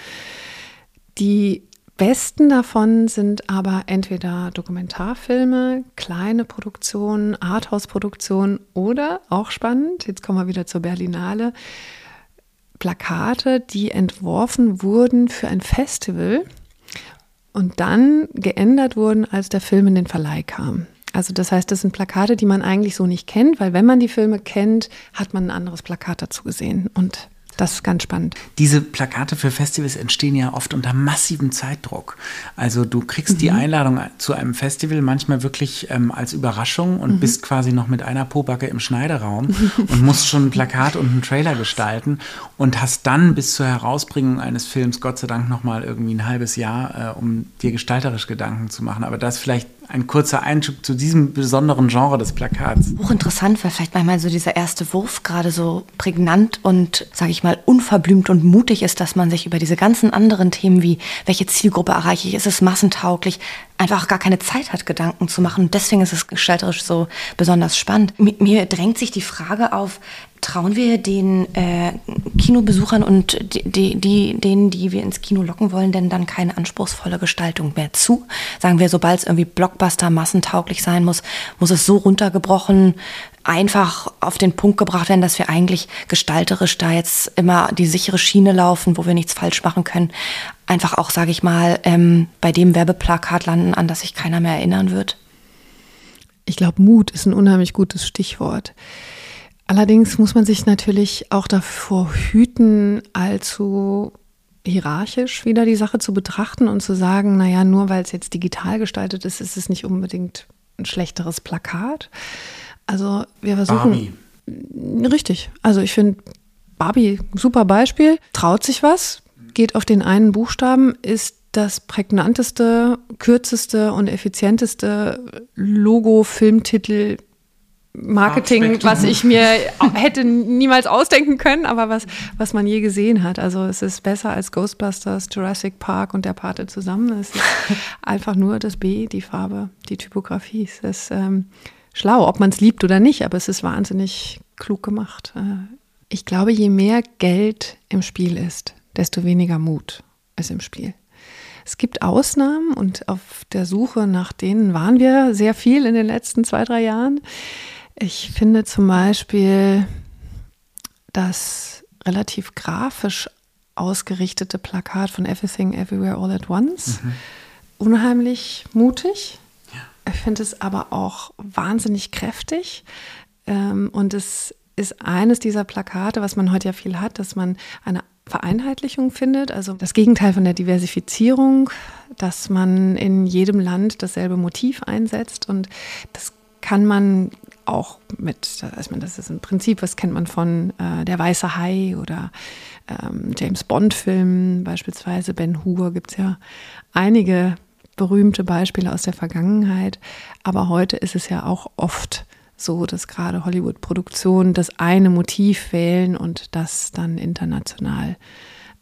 [SPEAKER 1] Die besten davon sind aber entweder Dokumentarfilme, kleine Produktionen, Arthouse-Produktionen oder, auch spannend, jetzt kommen wir wieder zur Berlinale, Plakate, die entworfen wurden für ein Festival und dann geändert wurden, als der Film in den Verleih kam. Also das heißt, das sind Plakate, die man eigentlich so nicht kennt, weil wenn man die Filme kennt, hat man ein anderes Plakat dazu gesehen. Und das ist ganz spannend.
[SPEAKER 2] Diese Plakate für Festivals entstehen ja oft unter massivem Zeitdruck. Also du kriegst mhm. die Einladung zu einem Festival manchmal wirklich ähm, als Überraschung und mhm. bist quasi noch mit einer Pobacke im Schneideraum und musst schon ein Plakat und einen Trailer gestalten und hast dann bis zur Herausbringung eines Films Gott sei Dank noch mal irgendwie ein halbes Jahr, äh, um dir gestalterisch Gedanken zu machen. Aber das vielleicht ein kurzer Einschub zu diesem besonderen Genre des Plakats.
[SPEAKER 3] Hochinteressant, weil vielleicht manchmal so dieser erste Wurf gerade so prägnant und, sage ich mal, unverblümt und mutig ist, dass man sich über diese ganzen anderen Themen wie, welche Zielgruppe erreiche ich, ist es massentauglich, einfach gar keine Zeit hat, Gedanken zu machen. Und deswegen ist es gestalterisch so besonders spannend. Mir drängt sich die Frage auf, trauen wir den äh, Kinobesuchern und die, die, denen, die wir ins Kino locken wollen, denn dann keine anspruchsvolle Gestaltung mehr zu? Sagen wir, sobald es irgendwie Blockbuster massentauglich sein muss, muss es so runtergebrochen, einfach auf den Punkt gebracht werden, dass wir eigentlich gestalterisch da jetzt immer die sichere Schiene laufen, wo wir nichts falsch machen können. Einfach auch, sage ich mal, ähm, bei dem Werbeplakat landen, an das sich keiner mehr erinnern wird.
[SPEAKER 1] Ich glaube, Mut ist ein unheimlich gutes Stichwort. Allerdings muss man sich natürlich auch davor hüten, allzu hierarchisch wieder die Sache zu betrachten und zu sagen, naja, nur weil es jetzt digital gestaltet ist, ist es nicht unbedingt ein schlechteres Plakat. Also wir versuchen. Barbie. Richtig. Also ich finde Barbie super Beispiel. Traut sich was, geht auf den einen Buchstaben, ist das prägnanteste, kürzeste und effizienteste Logo, Filmtitel, Marketing, was ich mir hätte niemals ausdenken können, aber was, was man je gesehen hat. Also es ist besser als Ghostbusters, Jurassic Park und der Pate zusammen. Es ist einfach nur das B, die Farbe, die Typografie. Es ist ähm, schlau, ob man es liebt oder nicht, aber es ist wahnsinnig klug gemacht. Äh, ich glaube, je mehr Geld im Spiel ist, desto weniger Mut ist im Spiel. Es gibt Ausnahmen und auf der Suche nach denen waren wir sehr viel in den letzten zwei, drei Jahren. Ich finde zum Beispiel das relativ grafisch ausgerichtete Plakat von Everything Everywhere All at Once mhm. unheimlich mutig. Ich finde es aber auch wahnsinnig kräftig. Ähm, und es ist eines dieser Plakate, was man heute ja viel hat, dass man eine Vereinheitlichung findet, also das Gegenteil von der Diversifizierung, dass man in jedem Land dasselbe Motiv einsetzt und das kann man auch mit, das ist ein Prinzip, was kennt man von äh, Der Weiße Hai oder ähm, James Bond-Filmen, beispielsweise Ben Hur, gibt es ja einige berühmte Beispiele aus der Vergangenheit. Aber heute ist es ja auch oft so, dass gerade Hollywood-Produktionen das eine Motiv wählen und das dann international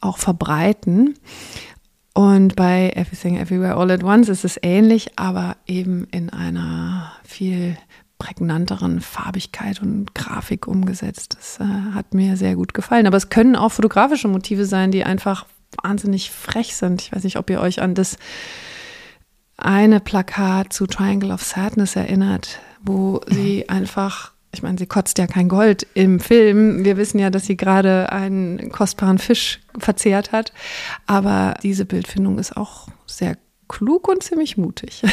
[SPEAKER 1] auch verbreiten. Und bei Everything Everywhere All at Once ist es ähnlich, aber eben in einer viel prägnanteren Farbigkeit und Grafik umgesetzt. Das äh, hat mir sehr gut gefallen. Aber es können auch fotografische Motive sein, die einfach wahnsinnig frech sind. Ich weiß nicht, ob ihr euch an das eine Plakat zu Triangle of Sadness erinnert, wo sie einfach, ich meine, sie kotzt ja kein Gold im Film. Wir wissen ja, dass sie gerade einen kostbaren Fisch verzehrt hat. Aber diese Bildfindung ist auch sehr klug und ziemlich mutig.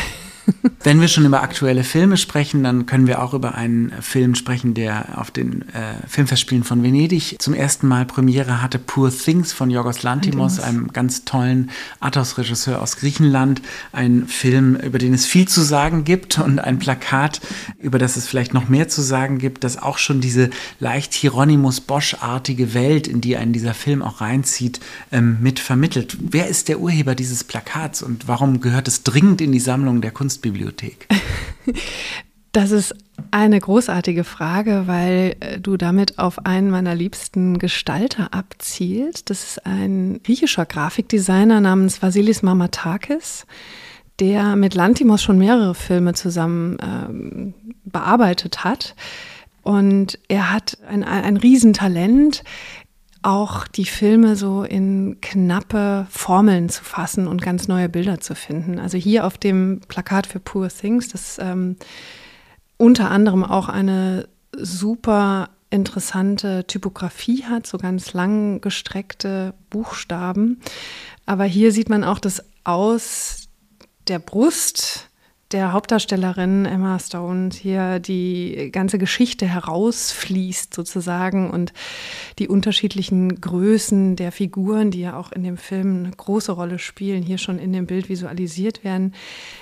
[SPEAKER 2] Wenn wir schon über aktuelle Filme sprechen, dann können wir auch über einen Film sprechen, der auf den äh, Filmfestspielen von Venedig zum ersten Mal Premiere hatte. Poor Things von Yorgos Lantimos, einem ganz tollen Athos-Regisseur aus Griechenland. Ein Film, über den es viel zu sagen gibt und ein Plakat, über das es vielleicht noch mehr zu sagen gibt, das auch schon diese leicht Hieronymus Bosch-artige Welt, in die einen dieser Film auch reinzieht, ähm, mit vermittelt. Wer ist der Urheber dieses Plakats und warum gehört es dringend in die Sammlung der Kunst Kunstbibliothek?
[SPEAKER 1] Das ist eine großartige Frage, weil äh, du damit auf einen meiner liebsten Gestalter abzielst. Das ist ein griechischer Grafikdesigner namens Vasilis Mamatakis, der mit Lantimos schon mehrere Filme zusammen ähm, bearbeitet hat. Und er hat ein, ein Riesentalent auch die Filme so in knappe Formeln zu fassen und ganz neue Bilder zu finden. Also hier auf dem Plakat für Poor Things, das ähm, unter anderem auch eine super interessante Typografie hat, so ganz lang gestreckte Buchstaben. Aber hier sieht man auch, dass aus der Brust der Hauptdarstellerin Emma Stone hier die ganze Geschichte herausfließt sozusagen und die unterschiedlichen Größen der Figuren, die ja auch in dem Film eine große Rolle spielen, hier schon in dem Bild visualisiert werden.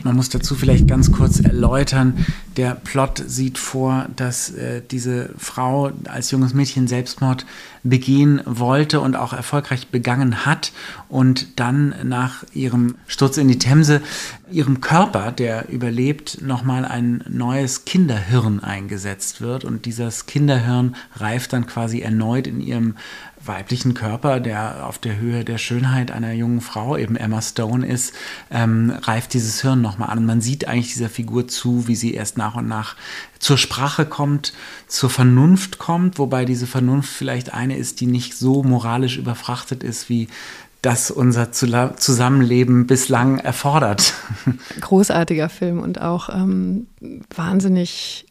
[SPEAKER 2] Man muss dazu vielleicht ganz kurz erläutern, der Plot sieht vor, dass äh, diese Frau als junges Mädchen Selbstmord begehen wollte und auch erfolgreich begangen hat und dann nach ihrem Sturz in die Themse ihrem Körper, der überlebt, nochmal ein neues Kinderhirn eingesetzt wird. Und dieses Kinderhirn reift dann quasi erneut in ihrem weiblichen Körper, der auf der Höhe der Schönheit einer jungen Frau, eben Emma Stone ist, ähm, reift dieses Hirn nochmal an. Und man sieht eigentlich dieser Figur zu, wie sie erst nach und nach zur Sprache kommt, zur Vernunft kommt, wobei diese Vernunft vielleicht eine ist, die nicht so moralisch überfrachtet ist, wie das unser Zusammenleben bislang erfordert.
[SPEAKER 1] Großartiger Film und auch ähm, wahnsinnig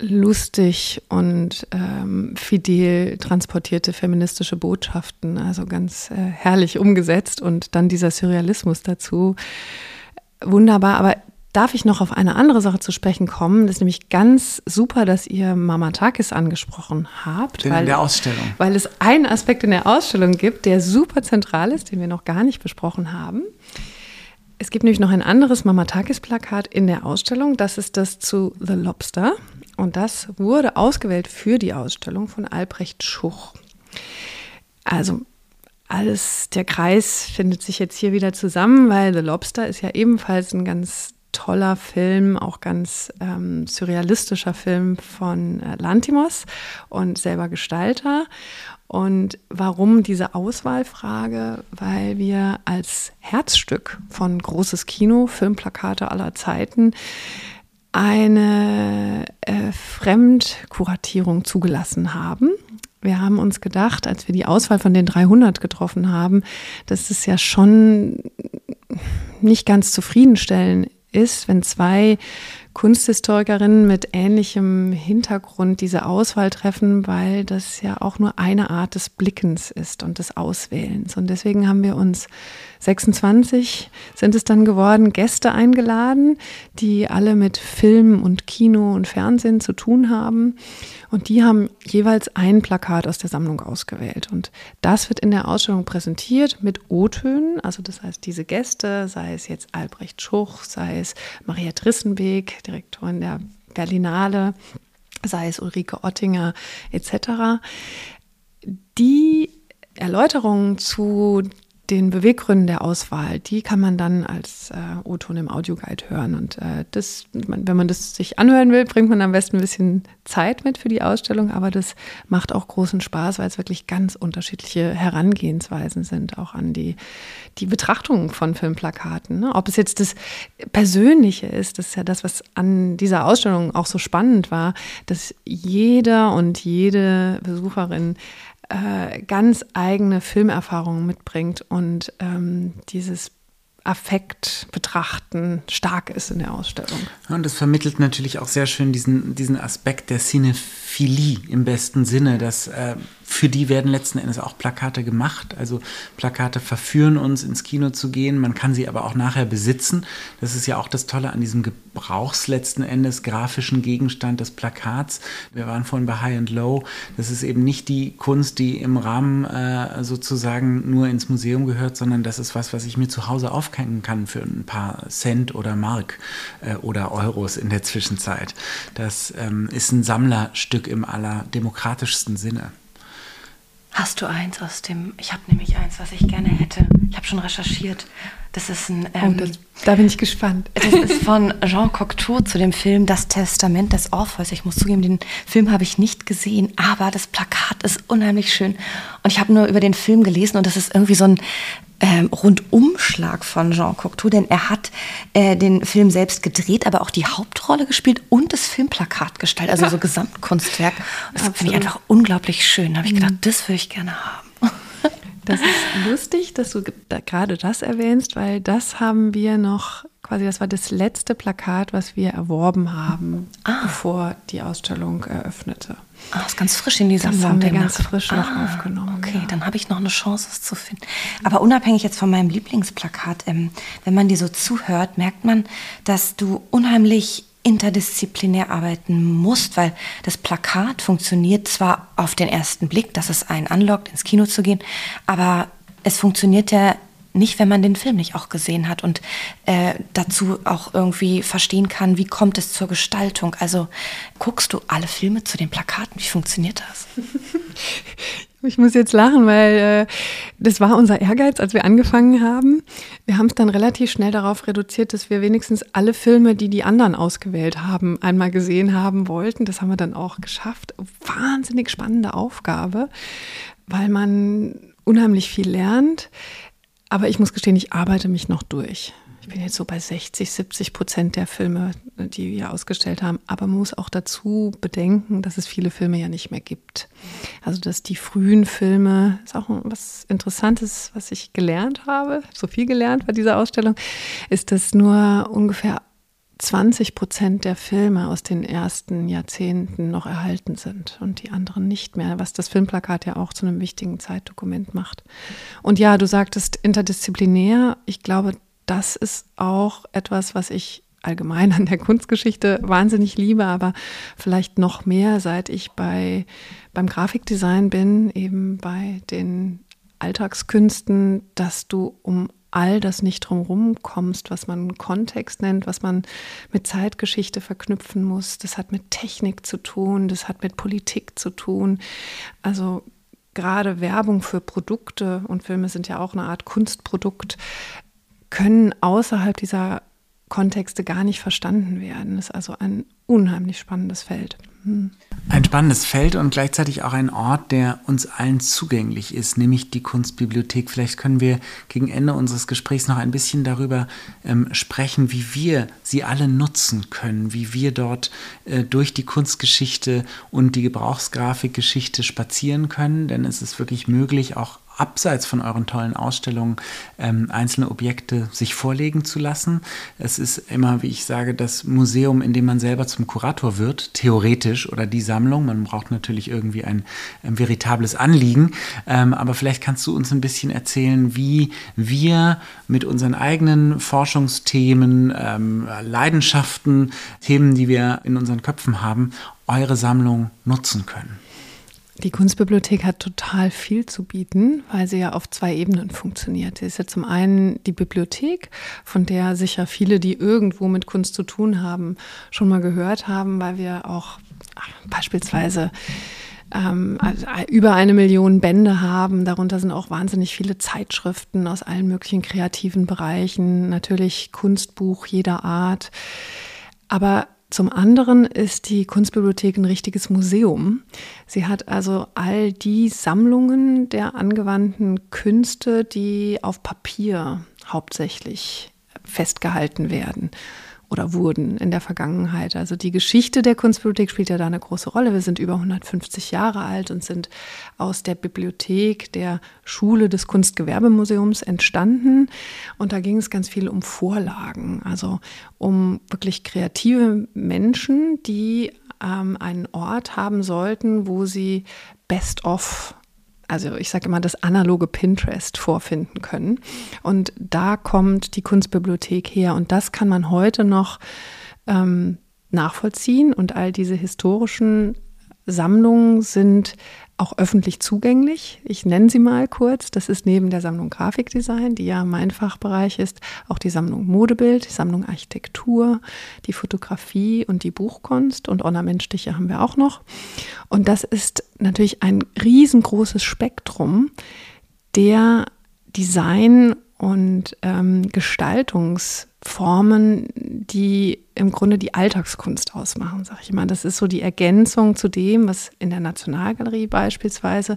[SPEAKER 1] lustig und ähm, fidel transportierte feministische Botschaften, also ganz äh, herrlich umgesetzt und dann dieser Surrealismus dazu. Wunderbar, aber darf ich noch auf eine andere Sache zu sprechen kommen? Das ist nämlich ganz super, dass ihr Mama Takis angesprochen habt.
[SPEAKER 2] In weil, der Ausstellung.
[SPEAKER 1] Weil es einen Aspekt in der Ausstellung gibt, der super zentral ist, den wir noch gar nicht besprochen haben. Es gibt nämlich noch ein anderes Mama Takis Plakat in der Ausstellung. Das ist das zu The Lobster. Und das wurde ausgewählt für die Ausstellung von Albrecht Schuch. Also alles, der Kreis findet sich jetzt hier wieder zusammen, weil The Lobster ist ja ebenfalls ein ganz toller Film, auch ganz ähm, surrealistischer Film von äh, Lantimos und selber Gestalter. Und warum diese Auswahlfrage? Weil wir als Herzstück von großes Kino, Filmplakate aller Zeiten, eine äh, Fremdkuratierung zugelassen haben. Wir haben uns gedacht, als wir die Auswahl von den 300 getroffen haben, dass es ja schon nicht ganz zufriedenstellend ist, wenn zwei Kunsthistorikerinnen mit ähnlichem Hintergrund diese Auswahl treffen, weil das ja auch nur eine Art des Blickens ist und des Auswählens. Und deswegen haben wir uns 26 sind es dann geworden, Gäste eingeladen, die alle mit Film und Kino und Fernsehen zu tun haben. Und die haben jeweils ein Plakat aus der Sammlung ausgewählt. Und das wird in der Ausstellung präsentiert mit O-Tönen. Also das heißt, diese Gäste, sei es jetzt Albrecht Schuch, sei es Maria Trissenbeek, Direktorin der Berlinale, sei es Ulrike Ottinger etc., die Erläuterungen zu den Beweggründen der Auswahl, die kann man dann als äh, O-Ton im Audioguide hören. Und äh, das, wenn man das sich anhören will, bringt man am besten ein bisschen Zeit mit für die Ausstellung, aber das macht auch großen Spaß, weil es wirklich ganz unterschiedliche Herangehensweisen sind, auch an die, die Betrachtung von Filmplakaten. Ne? Ob es jetzt das Persönliche ist, das ist ja das, was an dieser Ausstellung auch so spannend war, dass jeder und jede Besucherin äh, ganz eigene Filmerfahrungen mitbringt und ähm, dieses Affekt betrachten stark ist in der Ausstellung.
[SPEAKER 2] Ja, und das vermittelt natürlich auch sehr schön diesen, diesen Aspekt der Cinephilie im besten Sinne, dass äh, für die werden letzten Endes auch Plakate gemacht. Also Plakate verführen uns ins Kino zu gehen, man kann sie aber auch nachher besitzen. Das ist ja auch das Tolle an diesem Gebrauchs letzten Endes grafischen Gegenstand des Plakats. Wir waren vorhin bei High and Low. Das ist eben nicht die Kunst, die im Rahmen äh, sozusagen nur ins Museum gehört, sondern das ist was, was ich mir zu Hause aufhängen kann für ein paar Cent oder Mark äh, oder Euros in der Zwischenzeit. Das ähm, ist ein Sammlerstück im allerdemokratischsten Sinne.
[SPEAKER 3] Hast du eins aus dem, ich habe nämlich eins, was ich gerne hätte. Ich habe schon recherchiert. Das ist ein. Oh, ähm,
[SPEAKER 1] oh, das, da bin ich gespannt.
[SPEAKER 3] Das ist von Jean Cocteau zu dem Film Das Testament des Orpheus. Ich muss zugeben, den Film habe ich nicht gesehen, aber das Plakat ist unheimlich schön. Und ich habe nur über den Film gelesen und das ist irgendwie so ein ähm, Rundumschlag von Jean Cocteau, denn er hat äh, den Film selbst gedreht, aber auch die Hauptrolle gespielt und das Filmplakat gestaltet, also so Gesamtkunstwerk. Das finde ich einfach unglaublich schön. Da habe ich gedacht, mhm. das würde ich gerne haben.
[SPEAKER 1] Das ist lustig, dass du da gerade das erwähnst, weil das haben wir noch, quasi das war das letzte Plakat, was wir erworben haben, ah. bevor die Ausstellung eröffnete.
[SPEAKER 3] Ah, ist ganz frisch in dieser
[SPEAKER 1] das Sammlung. haben wir ganz frisch ah, noch aufgenommen.
[SPEAKER 3] Okay, ja. dann habe ich noch eine Chance, es zu finden. Aber unabhängig jetzt von meinem Lieblingsplakat, ähm, wenn man dir so zuhört, merkt man, dass du unheimlich interdisziplinär arbeiten musst, weil das Plakat funktioniert zwar auf den ersten Blick, dass es einen anlockt, ins Kino zu gehen, aber es funktioniert ja nicht, wenn man den Film nicht auch gesehen hat und äh, dazu auch irgendwie verstehen kann, wie kommt es zur Gestaltung. Also guckst du alle Filme zu den Plakaten? Wie funktioniert das?
[SPEAKER 1] Ich muss jetzt lachen, weil äh, das war unser Ehrgeiz, als wir angefangen haben. Wir haben es dann relativ schnell darauf reduziert, dass wir wenigstens alle Filme, die die anderen ausgewählt haben, einmal gesehen haben wollten. Das haben wir dann auch geschafft. Wahnsinnig spannende Aufgabe, weil man unheimlich viel lernt. Aber ich muss gestehen, ich arbeite mich noch durch. Ich bin jetzt so bei 60, 70 Prozent der Filme, die wir ausgestellt haben. Aber man muss auch dazu bedenken, dass es viele Filme ja nicht mehr gibt. Also, dass die frühen Filme, ist auch was Interessantes, was ich gelernt habe, so viel gelernt bei dieser Ausstellung, ist, dass nur ungefähr 20 Prozent der Filme aus den ersten Jahrzehnten noch erhalten sind und die anderen nicht mehr, was das Filmplakat ja auch zu einem wichtigen Zeitdokument macht. Und ja, du sagtest interdisziplinär. Ich glaube, das ist auch etwas, was ich allgemein an der Kunstgeschichte wahnsinnig liebe, aber vielleicht noch mehr, seit ich bei, beim Grafikdesign bin, eben bei den Alltagskünsten, dass du um all das nicht drumherum kommst, was man Kontext nennt, was man mit Zeitgeschichte verknüpfen muss. Das hat mit Technik zu tun, das hat mit Politik zu tun. Also gerade Werbung für Produkte und Filme sind ja auch eine Art Kunstprodukt, können außerhalb dieser Kontexte gar nicht verstanden werden. Das ist also ein unheimlich spannendes Feld.
[SPEAKER 2] Hm. Ein spannendes Feld und gleichzeitig auch ein Ort, der uns allen zugänglich ist, nämlich die Kunstbibliothek. Vielleicht können wir gegen Ende unseres Gesprächs noch ein bisschen darüber ähm, sprechen, wie wir sie alle nutzen können, wie wir dort äh, durch die Kunstgeschichte und die Gebrauchsgrafikgeschichte spazieren können. Denn es ist wirklich möglich, auch abseits von euren tollen Ausstellungen ähm, einzelne Objekte sich vorlegen zu lassen. Es ist immer, wie ich sage, das Museum, in dem man selber zum Kurator wird, theoretisch, oder die Sammlung. Man braucht natürlich irgendwie ein, ein veritables Anliegen. Ähm, aber vielleicht kannst du uns ein bisschen erzählen, wie wir mit unseren eigenen Forschungsthemen, ähm, Leidenschaften, Themen, die wir in unseren Köpfen haben, eure Sammlung nutzen können.
[SPEAKER 1] Die Kunstbibliothek hat total viel zu bieten, weil sie ja auf zwei Ebenen funktioniert. Sie ist ja zum einen die Bibliothek, von der sicher viele, die irgendwo mit Kunst zu tun haben, schon mal gehört haben, weil wir auch ach, beispielsweise ähm, also über eine Million Bände haben. Darunter sind auch wahnsinnig viele Zeitschriften aus allen möglichen kreativen Bereichen, natürlich Kunstbuch jeder Art. Aber zum anderen ist die Kunstbibliothek ein richtiges Museum. Sie hat also all die Sammlungen der angewandten Künste, die auf Papier hauptsächlich festgehalten werden oder wurden in der Vergangenheit. Also die Geschichte der Kunstbibliothek spielt ja da eine große Rolle. Wir sind über 150 Jahre alt und sind aus der Bibliothek der Schule des Kunstgewerbemuseums entstanden. Und da ging es ganz viel um Vorlagen, also um wirklich kreative Menschen, die ähm, einen Ort haben sollten, wo sie Best of also ich sage immer, das analoge Pinterest vorfinden können. Und da kommt die Kunstbibliothek her. Und das kann man heute noch ähm, nachvollziehen. Und all diese historischen Sammlungen sind auch öffentlich zugänglich. Ich nenne sie mal kurz. Das ist neben der Sammlung Grafikdesign, die ja mein Fachbereich ist, auch die Sammlung Modebild, die Sammlung Architektur, die Fotografie und die Buchkunst und Ornamentstiche haben wir auch noch. Und das ist natürlich ein riesengroßes Spektrum der Design- und ähm, Gestaltungs- Formen, die im Grunde die Alltagskunst ausmachen, sage ich immer. Das ist so die Ergänzung zu dem, was in der Nationalgalerie beispielsweise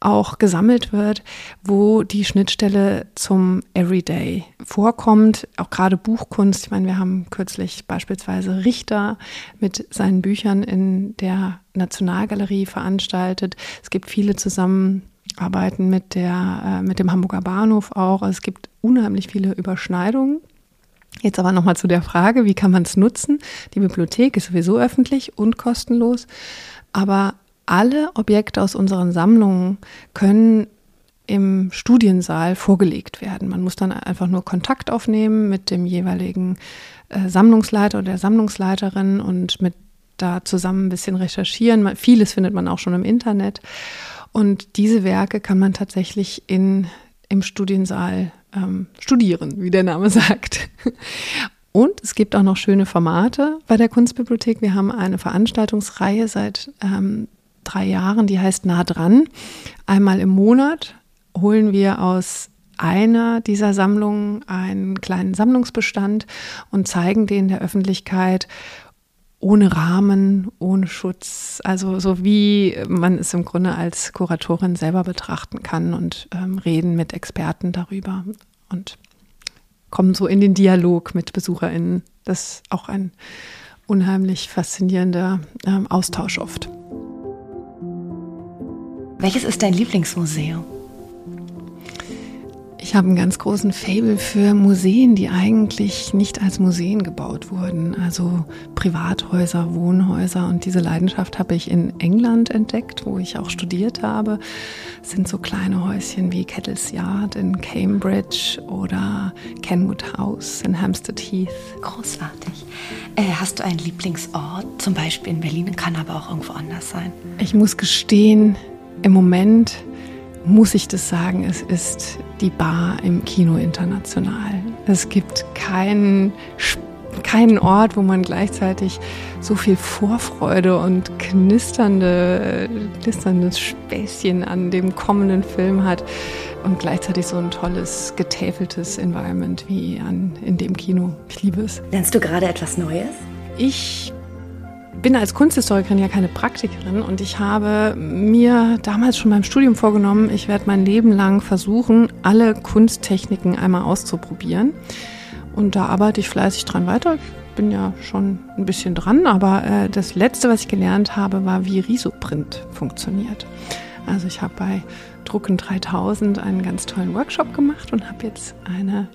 [SPEAKER 1] auch gesammelt wird, wo die Schnittstelle zum Everyday vorkommt, auch gerade Buchkunst. Ich meine, wir haben kürzlich beispielsweise Richter mit seinen Büchern in der Nationalgalerie veranstaltet. Es gibt viele zusammen arbeiten mit, der, äh, mit dem Hamburger Bahnhof auch. Also es gibt unheimlich viele Überschneidungen. Jetzt aber nochmal zu der Frage, wie kann man es nutzen? Die Bibliothek ist sowieso öffentlich und kostenlos, aber alle Objekte aus unseren Sammlungen können im Studiensaal vorgelegt werden. Man muss dann einfach nur Kontakt aufnehmen mit dem jeweiligen äh, Sammlungsleiter oder der Sammlungsleiterin und mit da zusammen ein bisschen recherchieren. Vieles findet man auch schon im Internet. Und diese Werke kann man tatsächlich in, im Studiensaal ähm, studieren, wie der Name sagt. Und es gibt auch noch schöne Formate bei der Kunstbibliothek. Wir haben eine Veranstaltungsreihe seit ähm, drei Jahren, die heißt Nah dran. Einmal im Monat holen wir aus einer dieser Sammlungen einen kleinen Sammlungsbestand und zeigen den der Öffentlichkeit ohne Rahmen, ohne Schutz, also so wie man es im Grunde als Kuratorin selber betrachten kann und ähm, reden mit Experten darüber und kommen so in den Dialog mit BesucherInnen. Das ist auch ein unheimlich faszinierender ähm, Austausch oft.
[SPEAKER 3] Welches ist dein Lieblingsmuseum?
[SPEAKER 1] Ich habe einen ganz großen Fable für Museen, die eigentlich nicht als Museen gebaut wurden. Also Privathäuser, Wohnhäuser. Und diese Leidenschaft habe ich in England entdeckt, wo ich auch studiert habe. Es sind so kleine Häuschen wie Kettle's Yard in Cambridge oder Kenwood House in Hampstead Heath.
[SPEAKER 3] Großartig. Äh, hast du einen Lieblingsort? Zum Beispiel in Berlin, kann aber auch irgendwo anders sein.
[SPEAKER 1] Ich muss gestehen, im Moment muss ich das sagen, es ist die Bar im Kino International. Es gibt keinen, keinen Ort, wo man gleichzeitig so viel Vorfreude und knisternde, knisterndes Späßchen an dem kommenden Film hat und gleichzeitig so ein tolles, getäfeltes Environment wie an, in dem Kino. Ich liebe es.
[SPEAKER 3] Lernst du gerade etwas Neues?
[SPEAKER 1] Ich bin als Kunsthistorikerin ja keine Praktikerin und ich habe mir damals schon beim Studium vorgenommen, ich werde mein Leben lang versuchen, alle Kunsttechniken einmal auszuprobieren. Und da arbeite ich fleißig dran weiter. Ich bin ja schon ein bisschen dran, aber äh, das Letzte, was ich gelernt habe, war, wie Risoprint funktioniert. Also ich habe bei Drucken 3000 einen ganz tollen Workshop gemacht und habe jetzt eine,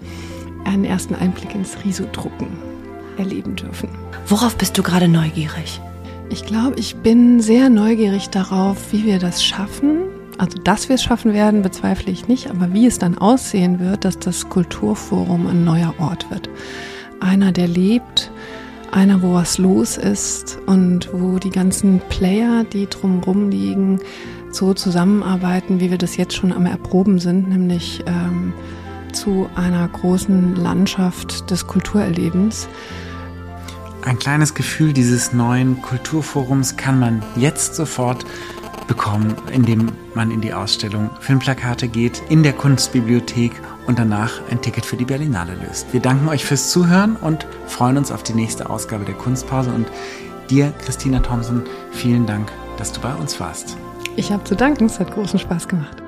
[SPEAKER 1] einen ersten Einblick ins Risodrucken erleben dürfen.
[SPEAKER 3] Worauf bist du gerade neugierig?
[SPEAKER 1] Ich glaube, ich bin sehr neugierig darauf, wie wir das schaffen. Also, dass wir es schaffen werden, bezweifle ich nicht, aber wie es dann aussehen wird, dass das Kulturforum ein neuer Ort wird. Einer, der lebt, einer, wo was los ist und wo die ganzen Player, die drumherum liegen, so zusammenarbeiten, wie wir das jetzt schon am Erproben sind, nämlich ähm, zu einer großen Landschaft des Kulturerlebens.
[SPEAKER 2] Ein kleines Gefühl dieses neuen Kulturforums kann man jetzt sofort bekommen, indem man in die Ausstellung Filmplakate geht, in der Kunstbibliothek und danach ein Ticket für die Berlinale löst. Wir danken euch fürs Zuhören und freuen uns auf die nächste Ausgabe der Kunstpause. Und dir, Christina Thompson, vielen Dank, dass du bei uns warst.
[SPEAKER 1] Ich habe zu danken, es hat großen Spaß gemacht.